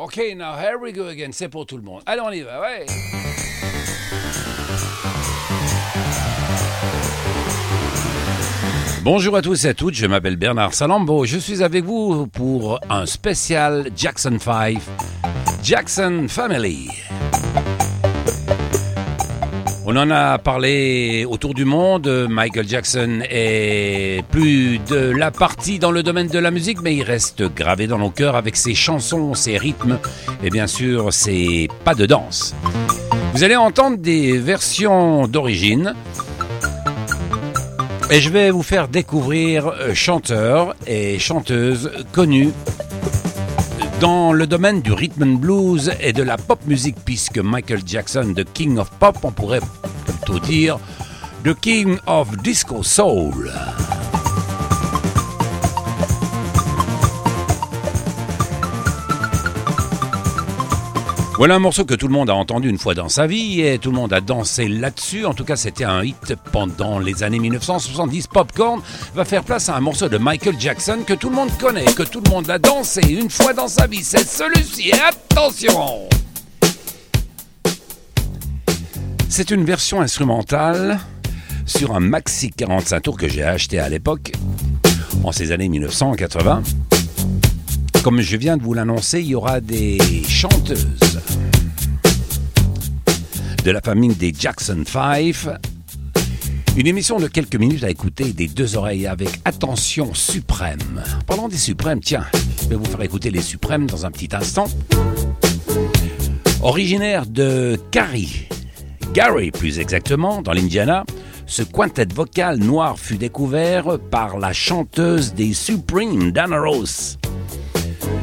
Ok, now here we go again. C'est pour tout le monde. Allez, on y va, ouais. Bonjour à tous et à toutes, je m'appelle Bernard Salambo. Je suis avec vous pour un spécial Jackson 5, Jackson Family. On en a parlé autour du monde. Michael Jackson est plus de la partie dans le domaine de la musique, mais il reste gravé dans nos cœurs avec ses chansons, ses rythmes et bien sûr ses pas de danse. Vous allez entendre des versions d'origine. Et je vais vous faire découvrir chanteurs et chanteuses connus dans le domaine du rhythm and blues et de la pop musique, puisque Michael Jackson, the King of Pop, on pourrait plutôt dire the King of Disco Soul. Voilà un morceau que tout le monde a entendu une fois dans sa vie et tout le monde a dansé là-dessus. En tout cas, c'était un hit pendant les années 1970. Popcorn va faire place à un morceau de Michael Jackson que tout le monde connaît, que tout le monde a dansé une fois dans sa vie. C'est celui-ci. Attention C'est une version instrumentale sur un maxi 45 tours que j'ai acheté à l'époque, en ces années 1980. Comme je viens de vous l'annoncer, il y aura des chanteuses de la famille des Jackson 5. Une émission de quelques minutes à écouter des deux oreilles avec attention suprême. Parlant des suprêmes, tiens, je vais vous faire écouter les suprêmes dans un petit instant. Originaire de Cary, Gary plus exactement, dans l'Indiana, ce quintet vocal noir fut découvert par la chanteuse des Supremes, Dana Rose.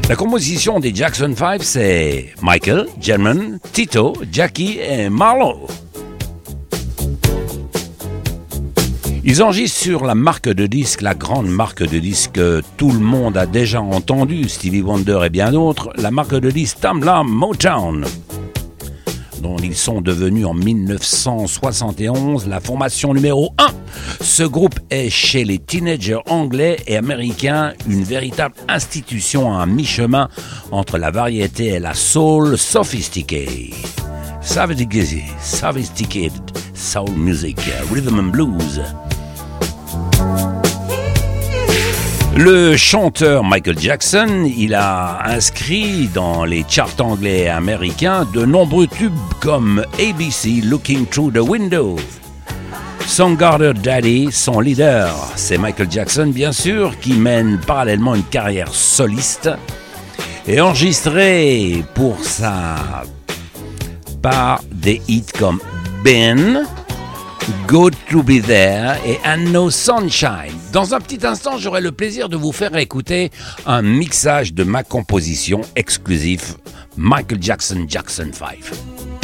La composition des Jackson 5, c'est Michael, German, Tito, Jackie et Marlowe. Ils enregistrent sur la marque de disque, la grande marque de disque que tout le monde a déjà entendu, Stevie Wonder et bien d'autres, la marque de disque Tamla Motown dont ils sont devenus en 1971 la formation numéro 1. Ce groupe est chez les teenagers anglais et américains une véritable institution à mi-chemin entre la variété et la soul sophistiquée. Sophisticated, sophisticated soul music, rhythm and blues. Le chanteur Michael Jackson, il a inscrit dans les charts anglais et américains de nombreux tubes comme ABC Looking Through the Window. Songgarder Daddy, son leader, c'est Michael Jackson bien sûr, qui mène parallèlement une carrière soliste et enregistré pour sa part des hits comme Ben, Good to be there And No Sunshine. Dans un petit instant, j'aurai le plaisir de vous faire écouter un mixage de ma composition exclusif Michael Jackson Jackson 5.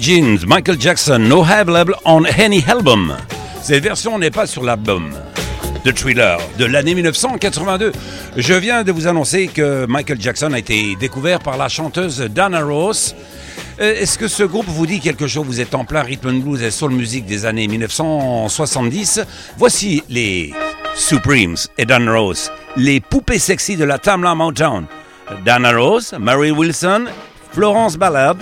Jeans, Michael Jackson, no available on any album. Cette version n'est pas sur l'album. The Thriller de l'année 1982. Je viens de vous annoncer que Michael Jackson a été découvert par la chanteuse Dana Ross. Euh, est-ce que ce groupe vous dit quelque chose? Vous êtes en plein rhythm and blues et soul music des années 1970. Voici les Supremes et Dana Ross, les poupées sexy de la Tamla Motown. Dana Rose, Mary Wilson, Florence Ballard.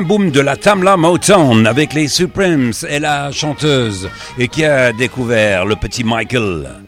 Boom de la Tamla Motown avec les Supremes et la chanteuse et qui a découvert le petit Michael.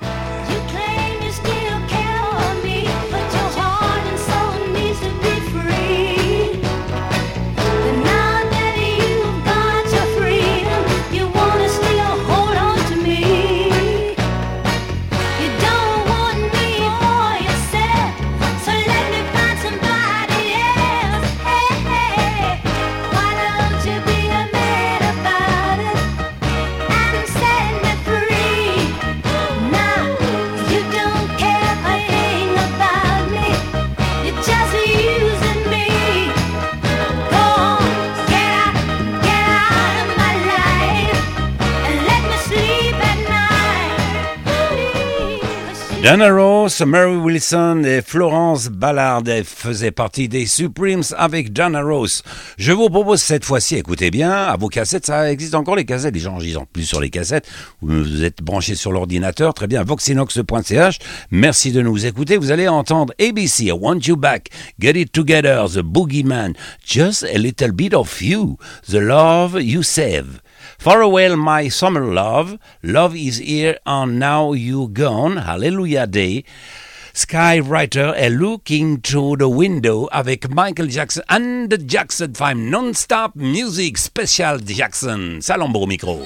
Mary Wilson et Florence Ballard faisaient partie des Supremes avec Dana Ross. Je vous propose cette fois-ci, écoutez bien, à vos cassettes, ça existe encore les cassettes, les gens en plus sur les cassettes, vous êtes branchés sur l'ordinateur, très bien, voxinox.ch, merci de nous écouter, vous allez entendre ABC, I Want You Back, Get It Together, The Boogeyman, Just a Little Bit of You, The Love You Save. Farewell, my summer love. Love is here and now you gone. Hallelujah Day. Skywriter est eh, Looking Through the Window avec Michael Jackson and the Jackson 5 Non-Stop Music Special Jackson. Salambo micro.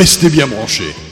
Restez bien branchés.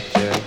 better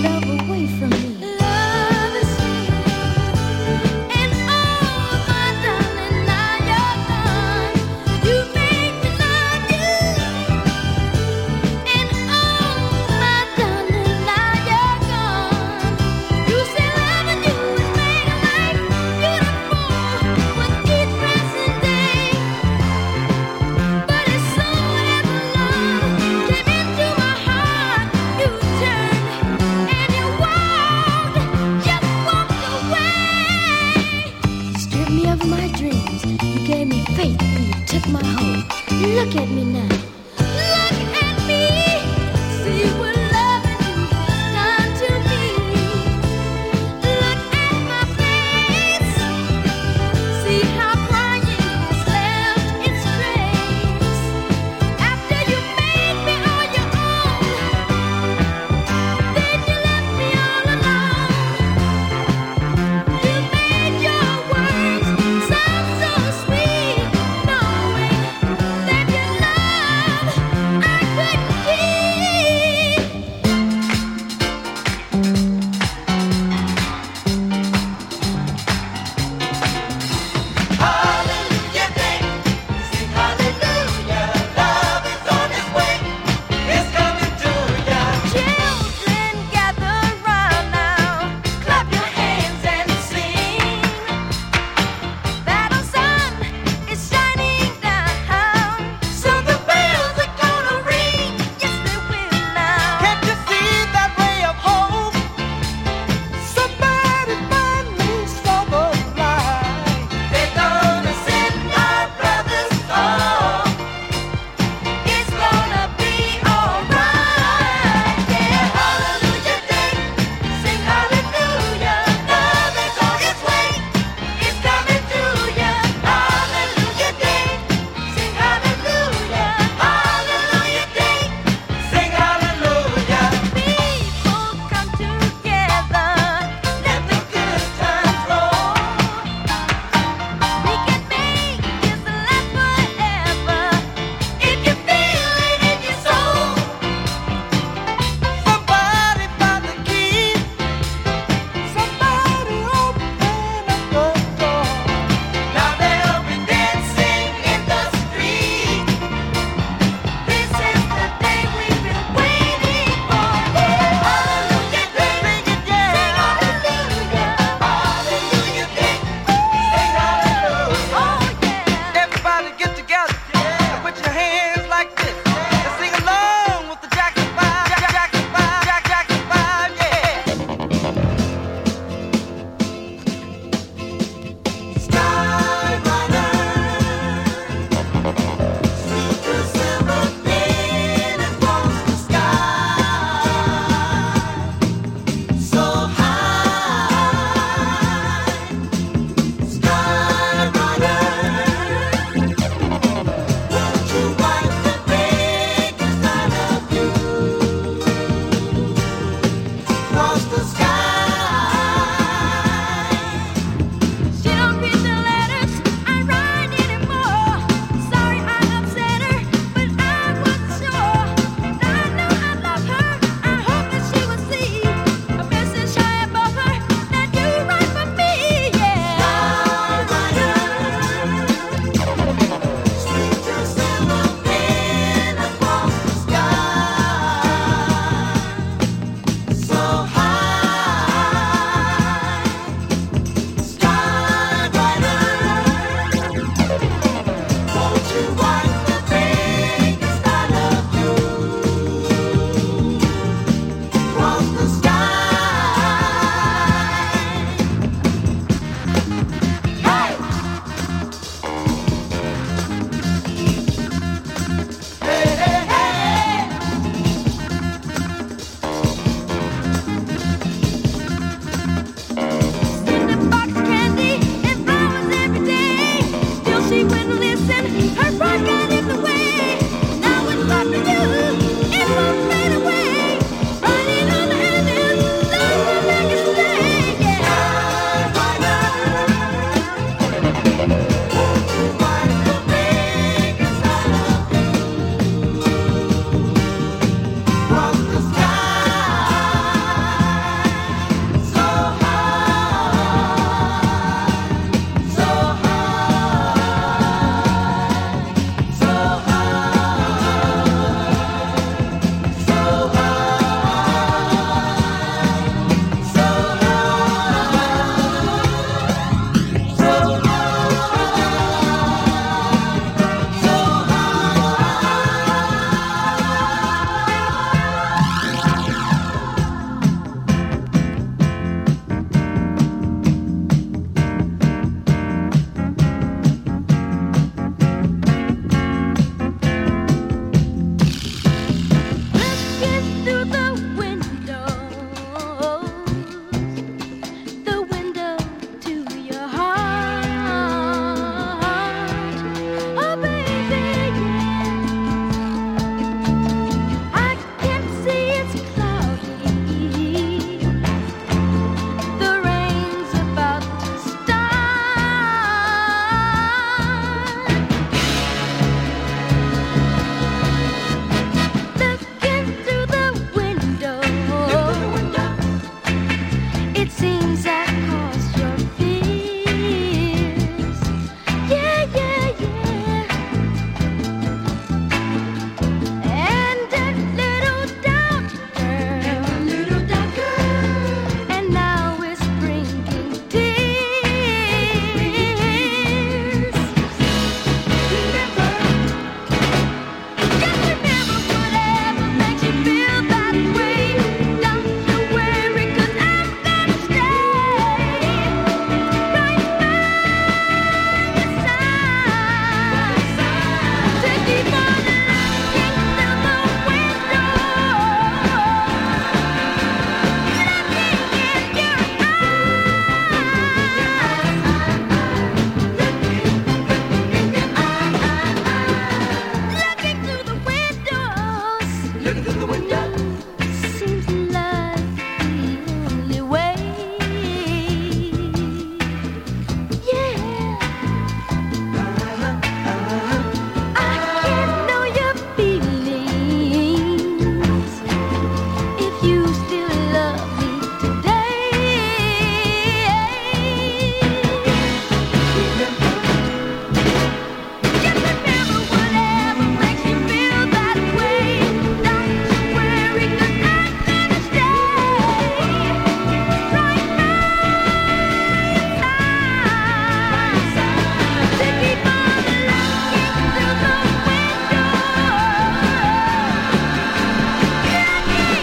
难道不会分？dos caras.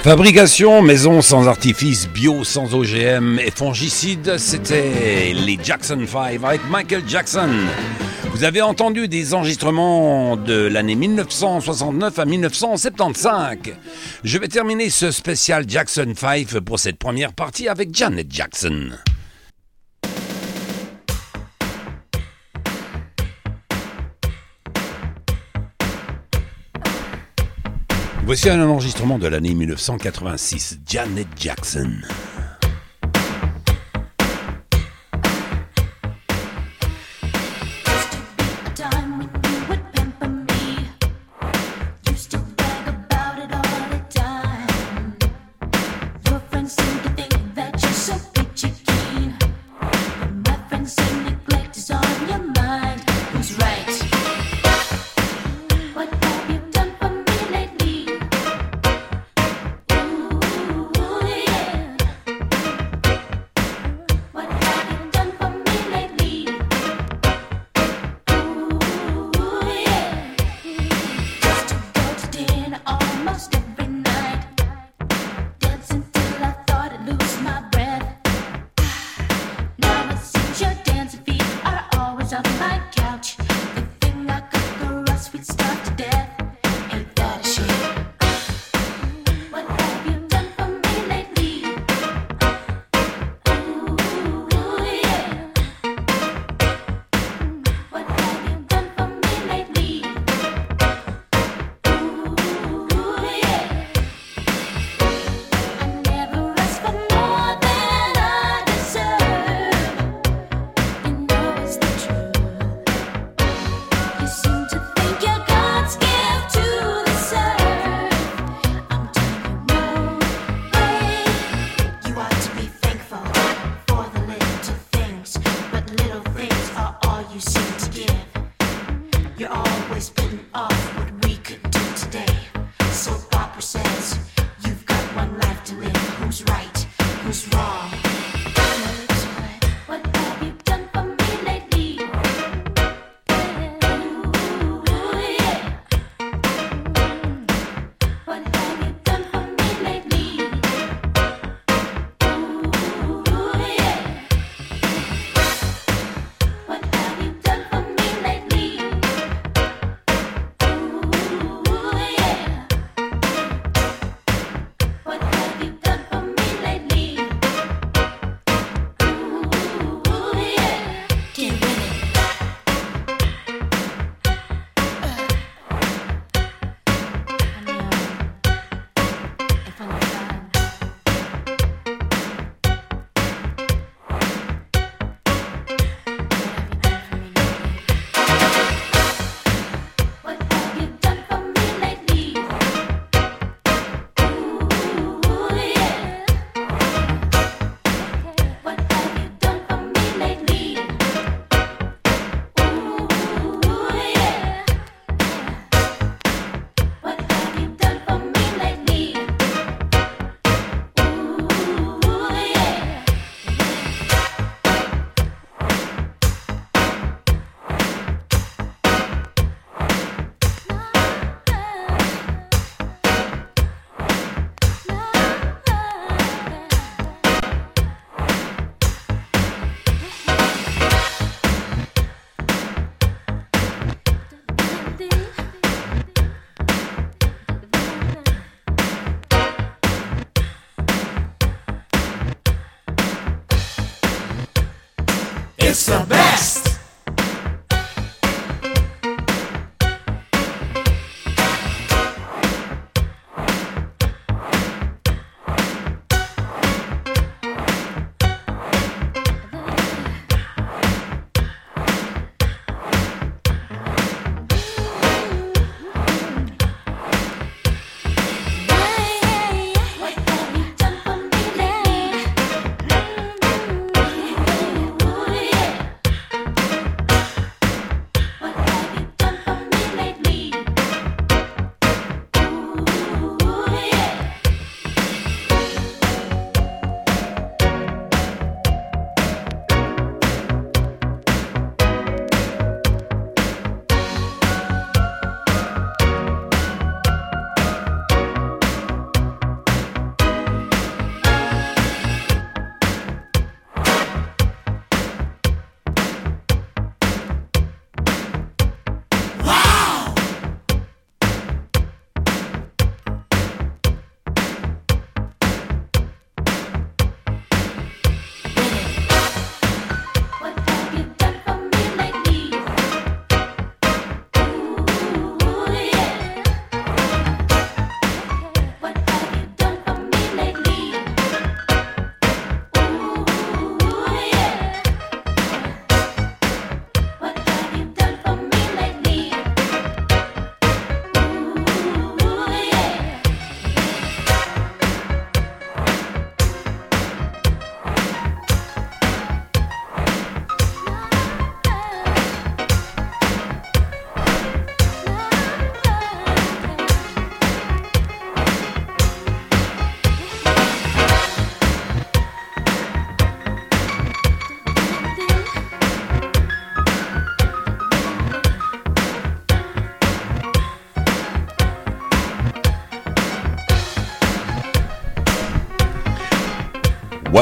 Fabrication maison sans artifice, bio sans OGM et fongicide, c'était les Jackson 5 avec Michael Jackson. Vous avez entendu des enregistrements de l'année 1969 à 1975. Je vais terminer ce spécial Jackson 5 pour cette première partie avec Janet Jackson. Voici un enregistrement de l'année 1986, Janet Jackson.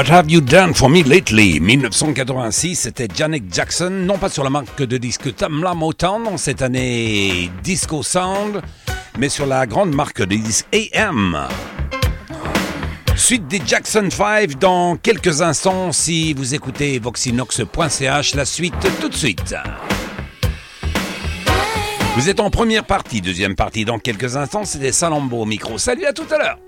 What Have You Done For Me Lately? 1986, c'était Janet Jackson, non pas sur la marque de disque Tamla Motown cette année Disco Sound, mais sur la grande marque de disques AM. Suite des Jackson 5 dans quelques instants si vous écoutez voxinox.ch, la suite tout de suite. Vous êtes en première partie, deuxième partie dans quelques instants, c'était Salambo au micro. Salut à tout à l'heure